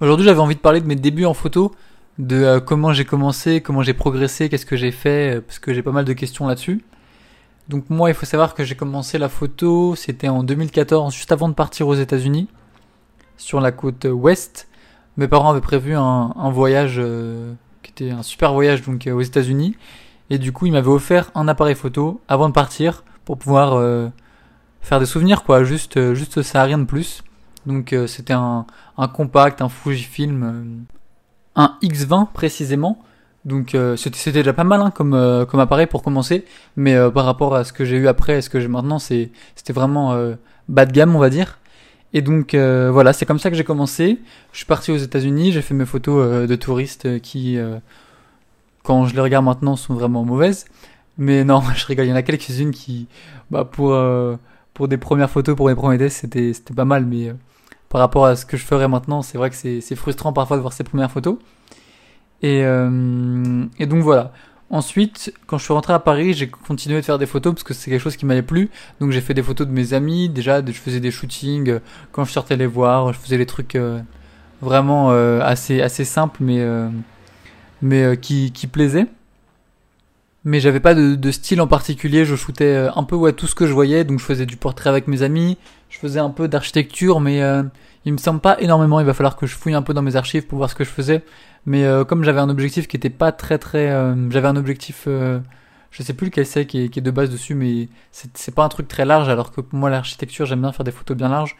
Aujourd'hui, j'avais envie de parler de mes débuts en photo, de euh, comment j'ai commencé, comment j'ai progressé, qu'est-ce que j'ai fait, euh, parce que j'ai pas mal de questions là-dessus. Donc moi, il faut savoir que j'ai commencé la photo, c'était en 2014, juste avant de partir aux États-Unis, sur la côte ouest. Mes parents avaient prévu un, voyage euh, qui était un super voyage donc aux États-Unis, et du coup, ils m'avaient offert un appareil photo avant de partir pour pouvoir faire des souvenirs, quoi. Juste, juste ça, rien de plus. Donc euh, c'était un, compact, un Fujifilm, euh, un X20 précisément. Donc euh, c'était déjà pas mal hein, comme, comme appareil pour commencer, mais par rapport à ce que j'ai eu après et ce que j'ai maintenant, c'était vraiment bas de gamme on va dire. Et donc voilà, c'est comme ça que j'ai commencé. Je suis parti aux États-Unis, j'ai fait mes photos de touristes qui, quand je les regarde maintenant, sont vraiment mauvaises. Mais non, je rigole, il y en a quelques-unes qui, bah, pour, pour des premières photos, pour mes premiers tests, c'était pas mal, mais par rapport à ce que je ferais maintenant, c'est vrai que c'est frustrant parfois de voir ces premières photos. Et, euh, et donc voilà. Ensuite, quand je suis rentré à Paris, j'ai continué de faire des photos parce que c'est quelque chose qui m'avait plu. Donc j'ai fait des photos de mes amis. Déjà, je faisais des shootings euh, quand je sortais les voir. Je faisais des trucs euh, vraiment assez assez simples, mais mais qui qui plaisaient mais j'avais pas de, style en particulier. Je shootais euh, un peu ouais, tout ce que je voyais, donc je faisais du portrait avec mes amis, je faisais un peu d'architecture, mais euh, il me semble pas énormément. Il va falloir que je fouille un peu dans mes archives pour voir ce que je faisais. Mais euh, comme j'avais un objectif qui était pas très très, j'avais un objectif, je sais plus lequel c'est qui, est, qui est de base dessus, mais c'est pas un truc très large. Alors que pour moi l'architecture, j'aime bien faire des photos bien larges.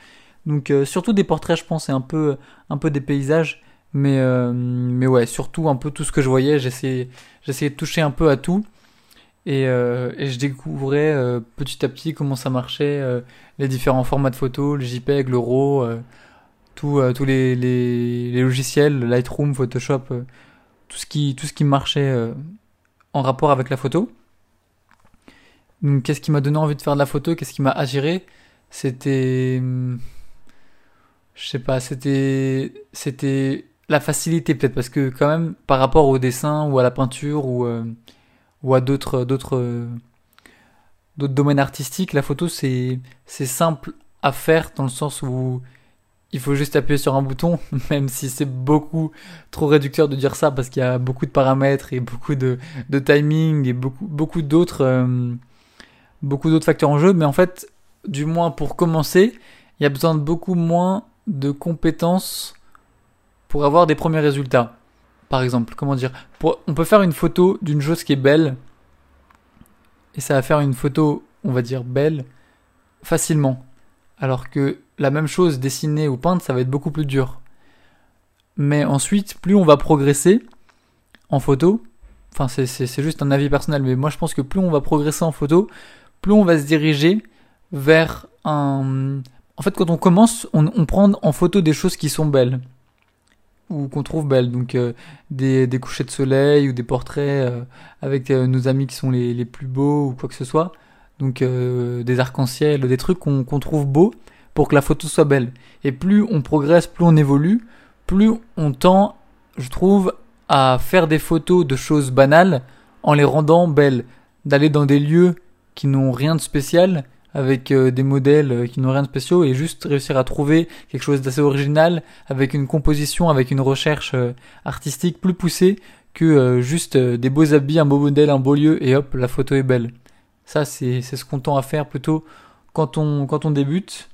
Donc surtout des portraits, je pense, et un peu un peu des paysages. Mais, mais ouais, surtout un peu tout ce que je voyais, j'essayais, j'essayais de toucher un peu à tout. Et, euh, et je découvrais euh, petit à petit comment ça marchait, euh, les différents formats de photos, le JPEG, le RAW, euh, tous les, les, les, logiciels, Lightroom, Photoshop, tout, ce qui, tout ce qui marchait en rapport avec la photo. Donc qu'est-ce qui m'a donné envie de faire de la photo, qu'est-ce qui m'a attiré? C'était... Hmm, je sais pas, c'était... C'était la facilité peut-être, parce que quand même par rapport au dessin ou à la peinture ou ou à d'autres d'autres d'autres domaines artistiques, la photo c'est c'est simple à faire dans le sens où il faut juste appuyer sur un bouton, même si c'est beaucoup trop réducteur de dire ça parce qu'il y a beaucoup de paramètres et beaucoup de, de timing et beaucoup beaucoup d'autres euh, beaucoup d'autres facteurs en jeu. Mais en fait, du moins pour commencer, il y a besoin de beaucoup moins de compétences pour avoir des premiers résultats par exemple. Comment dire On peut faire une photo d'une chose qui est belle, et ça va faire une photo, on va dire, belle, facilement. Alors que la même chose dessinée ou peinte, ça va être beaucoup plus dur. Mais ensuite, plus on va progresser en photo, enfin c'est juste un avis personnel, mais moi je pense que plus on va progresser en photo, plus on va se diriger vers un... En fait, quand on commence, on, on prend en photo des choses qui sont belles ou qu'on trouve belles. Donc euh, des, des couchers de soleil ou des portraits euh, avec euh, nos amis qui sont les, les, plus beaux ou quoi que ce soit. Donc des arcs-en-ciel, des trucs qu'on trouve beaux pour que la photo soit belle. Et plus on progresse, plus on évolue, plus on tend, je trouve, à faire des photos de choses banales en les rendant belles. D'aller dans des lieux qui n'ont rien de spécial avec euh, des modèles euh, qui n'ont rien de spéciaux et juste réussir à trouver quelque chose d'assez original avec une composition, avec une recherche euh, artistique plus poussée que juste des beaux habits, un beau modèle, un beau lieu et hop, la photo est belle. Ça, c'est ce qu'on tend à faire plutôt quand on, quand on débute.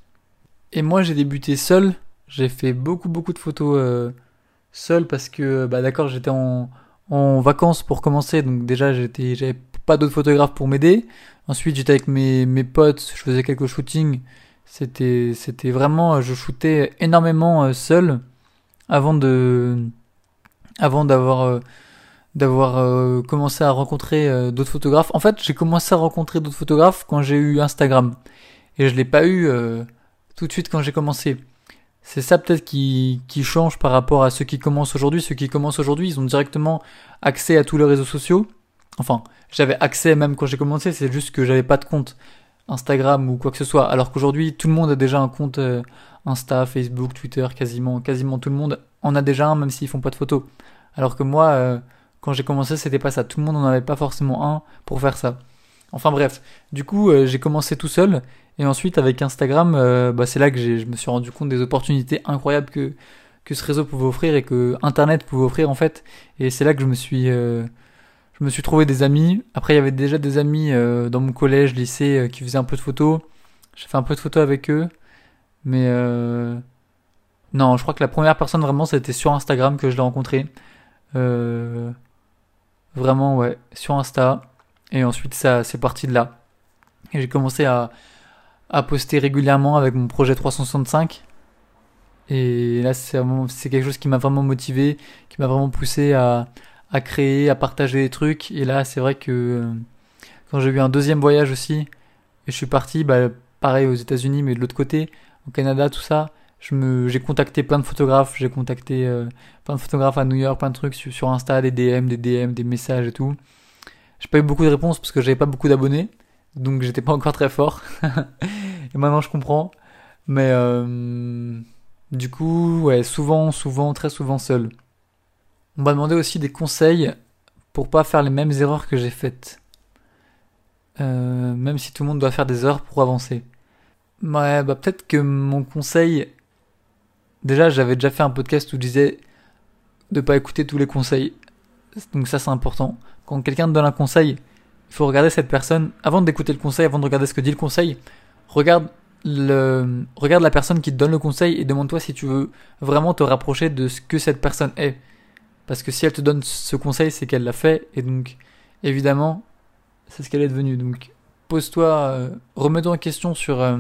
Et moi, j'ai débuté seul. J'ai fait beaucoup, beaucoup de photos seul parce que, bah d'accord, j'étais en, en vacances pour commencer, donc déjà j'étais, j'avais pas d'autres photographes pour m'aider. Ensuite, j'étais avec mes, mes potes, je faisais quelques shootings. C'était, c'était vraiment, je shootais énormément euh, seul avant de, avant d'avoir, euh, d'avoir euh, commencé à rencontrer d'autres photographes. En fait, j'ai commencé à rencontrer d'autres photographes quand j'ai eu Instagram. Et je l'ai pas eu tout de suite quand j'ai commencé. C'est ça peut-être qui, qui change par rapport à ceux qui commencent aujourd'hui. Ceux qui commencent aujourd'hui, ils ont directement accès à tous les réseaux sociaux. Enfin, j'avais accès même quand j'ai commencé, c'est juste que j'avais pas de compte Instagram ou quoi que ce soit. Alors qu'aujourd'hui, tout le monde a déjà un compte euh, Insta, Facebook, Twitter, quasiment, quasiment tout le monde en a déjà un, même s'ils font pas de photos. Alors que moi, euh, quand j'ai commencé, c'était pas ça. Tout le monde n'en avait pas forcément un pour faire ça. Enfin bref, du coup, euh, j'ai commencé tout seul. Et ensuite, avec Instagram, bah, c'est là que je me suis rendu compte des opportunités incroyables que, que ce réseau pouvait offrir et que Internet pouvait offrir en fait. Et c'est là que je me suis, je me suis trouvé des amis. Après, il y avait déjà des amis euh, dans mon collège, lycée, euh, qui faisaient un peu de photos. J'ai fait un peu de photos avec eux, mais non, je crois que la première personne vraiment, c'était sur Instagram que je l'ai rencontré. vraiment, ouais, sur Insta. Et ensuite, ça, c'est parti de là. Et j'ai commencé à, à poster régulièrement avec mon projet 365 et là, c'est quelque chose qui m'a vraiment motivé, qui m'a vraiment poussé à, à créer, à partager des trucs. Et là, c'est vrai que euh, quand j'ai eu un deuxième voyage aussi, et je suis parti, bah, pareil aux États-Unis, mais de l'autre côté, au Canada, tout ça, j'ai contacté plein de photographes, j'ai contacté euh, plein de photographes à New York, plein de trucs sur, sur Insta, des DM, des DM, des messages et tout. J'ai pas eu beaucoup de réponses parce que j'avais pas beaucoup d'abonnés, donc j'étais pas encore très fort. et maintenant, je comprends. Mais euh, du coup, ouais, souvent, souvent, très souvent seul. On m'a demandé aussi des conseils pour pas faire les mêmes erreurs que j'ai faites. Euh, même si tout le monde doit faire des erreurs pour avancer. Ouais, bah peut-être que mon conseil. Déjà, j'avais déjà fait un podcast où je disais de pas écouter tous les conseils. Donc ça, c'est important. Quand quelqu'un te donne un conseil, il faut regarder cette personne. Avant d'écouter le conseil, avant de regarder ce que dit le conseil, regarde le, regarde la personne qui te donne le conseil et demande-toi si tu veux vraiment te rapprocher de ce que cette personne est. Parce que si elle te donne ce conseil, c'est qu'elle l'a fait, et donc, évidemment, c'est ce qu'elle est devenue. Donc, pose-toi, euh, remets-toi en question sur, euh,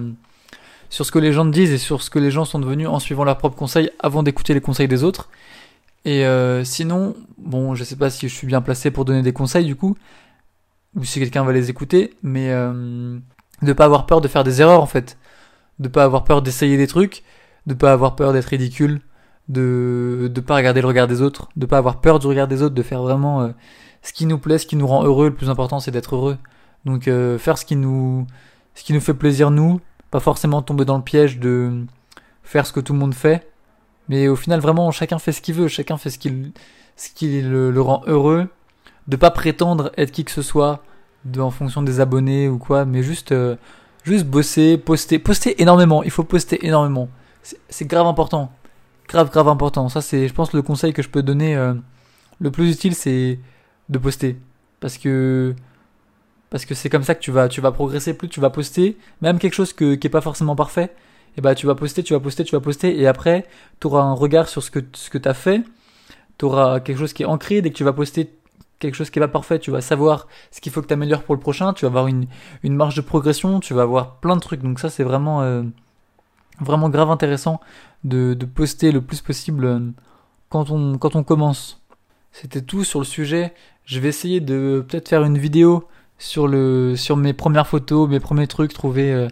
sur ce que les gens te disent et sur ce que les gens sont devenus en suivant leurs propres conseils avant d'écouter les conseils des autres. Et euh, sinon, bon, je sais pas si je suis bien placé pour donner des conseils du coup, ou si quelqu'un va les écouter, mais de pas avoir peur de faire des erreurs en fait de pas avoir peur d'essayer des trucs, de pas avoir peur d'être ridicule, de de pas regarder le regard des autres, de pas avoir peur du regard des autres, de faire vraiment euh, ce qui nous plaît, ce qui nous rend heureux. Le plus important, c'est d'être heureux. Donc euh, faire ce qui nous ce qui nous fait plaisir nous, pas forcément tomber dans le piège de faire ce que tout le monde fait, mais au final vraiment chacun fait ce qu'il veut, chacun fait ce qui ce qui le, rend heureux, de pas prétendre être qui que ce soit de, en fonction des abonnés ou quoi, mais juste euh, Juste bosser, poster, poster énormément. Il faut poster énormément. C'est grave important. Grave, grave important. Ça, c'est, je pense, le conseil que je peux donner euh, le plus utile, c'est de poster. Parce que parce que c'est comme ça que tu vas tu vas progresser plus tu vas poster même quelque chose que, qui est pas forcément parfait et bah tu vas poster tu vas poster tu vas poster et après tu auras un regard sur ce que ce que tu as fait tu auras quelque chose qui est ancré dès que tu vas poster quelque chose qui est pas parfait, tu vas savoir ce qu'il faut que tu améliores pour le prochain, tu vas avoir une, une marge de progression, tu vas avoir plein de trucs. Donc ça c'est vraiment euh, vraiment grave intéressant de, poster le plus possible euh, quand on quand on commence. C'était tout sur le sujet. Je vais essayer de peut-être faire une vidéo sur le sur mes premières photos, mes premiers trucs, trouver euh,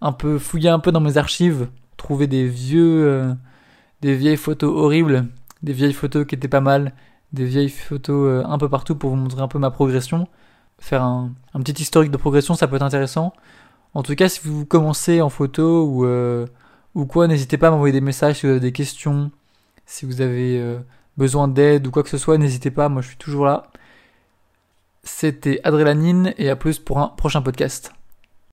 un peu fouiller un peu dans mes archives, trouver des vieux des vieilles photos horribles, des vieilles photos qui étaient pas mal des vieilles photos euh, un peu partout pour vous montrer un peu ma progression. Faire un, petit historique de progression, ça peut être intéressant. En tout cas, si vous commencez en photo ou, euh, ou quoi, n'hésitez pas à m'envoyer des messages si vous avez des questions, si vous avez euh, besoin d'aide ou quoi que ce soit, n'hésitez pas, moi je suis toujours là. C'était Adrélanine et à plus pour un prochain podcast.